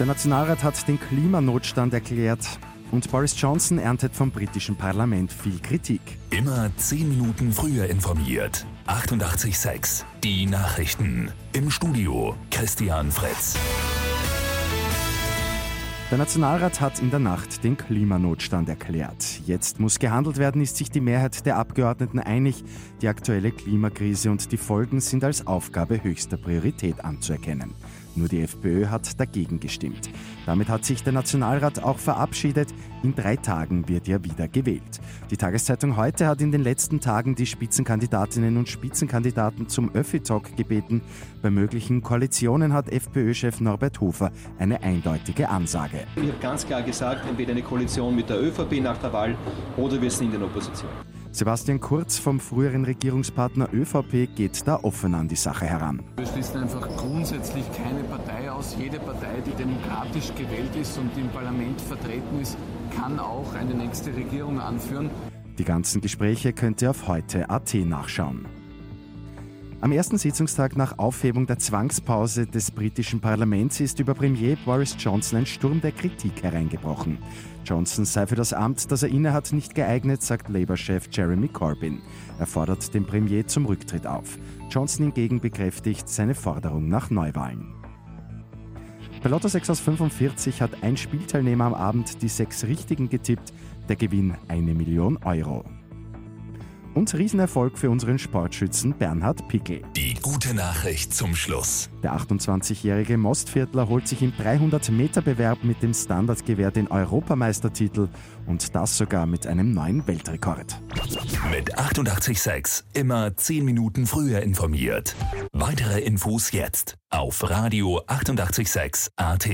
Der Nationalrat hat den Klimanotstand erklärt und Boris Johnson erntet vom britischen Parlament viel Kritik. Immer 10 Minuten früher informiert. 88.6 Die Nachrichten. Im Studio Christian Fritz. Der Nationalrat hat in der Nacht den Klimanotstand erklärt. Jetzt muss gehandelt werden, ist sich die Mehrheit der Abgeordneten einig. Die aktuelle Klimakrise und die Folgen sind als Aufgabe höchster Priorität anzuerkennen. Nur die FPÖ hat dagegen gestimmt. Damit hat sich der Nationalrat auch verabschiedet. In drei Tagen wird er wieder gewählt. Die Tageszeitung heute hat in den letzten Tagen die Spitzenkandidatinnen und Spitzenkandidaten zum Öffi-Talk gebeten. Bei möglichen Koalitionen hat FPÖ-Chef Norbert Hofer eine eindeutige Ansage. Ich habe ganz klar gesagt, entweder eine Koalition mit der ÖVP nach der Wahl oder wir sind in der Opposition. Sebastian Kurz vom früheren Regierungspartner ÖVP geht da offen an die Sache heran. Wir schließen einfach grundsätzlich keine Partei aus. Jede Partei, die demokratisch gewählt ist und im Parlament vertreten ist, kann auch eine nächste Regierung anführen. Die ganzen Gespräche könnt ihr auf heute.at nachschauen. Am ersten Sitzungstag nach Aufhebung der Zwangspause des britischen Parlaments ist über Premier Boris Johnson ein Sturm der Kritik hereingebrochen. Johnson sei für das Amt, das er innehat, nicht geeignet, sagt Labour-Chef Jeremy Corbyn. Er fordert den Premier zum Rücktritt auf. Johnson hingegen bekräftigt seine Forderung nach Neuwahlen. Bei Lotto 6 aus 45 hat ein Spielteilnehmer am Abend die sechs Richtigen getippt. Der Gewinn eine Million Euro. Und Riesenerfolg für unseren Sportschützen Bernhard Pickel. Die gute Nachricht zum Schluss. Der 28-jährige Mostviertler holt sich im 300-Meter-Bewerb mit dem Standardgewehr den Europameistertitel und das sogar mit einem neuen Weltrekord. Mit 886 immer 10 Minuten früher informiert. Weitere Infos jetzt auf Radio 886 AT.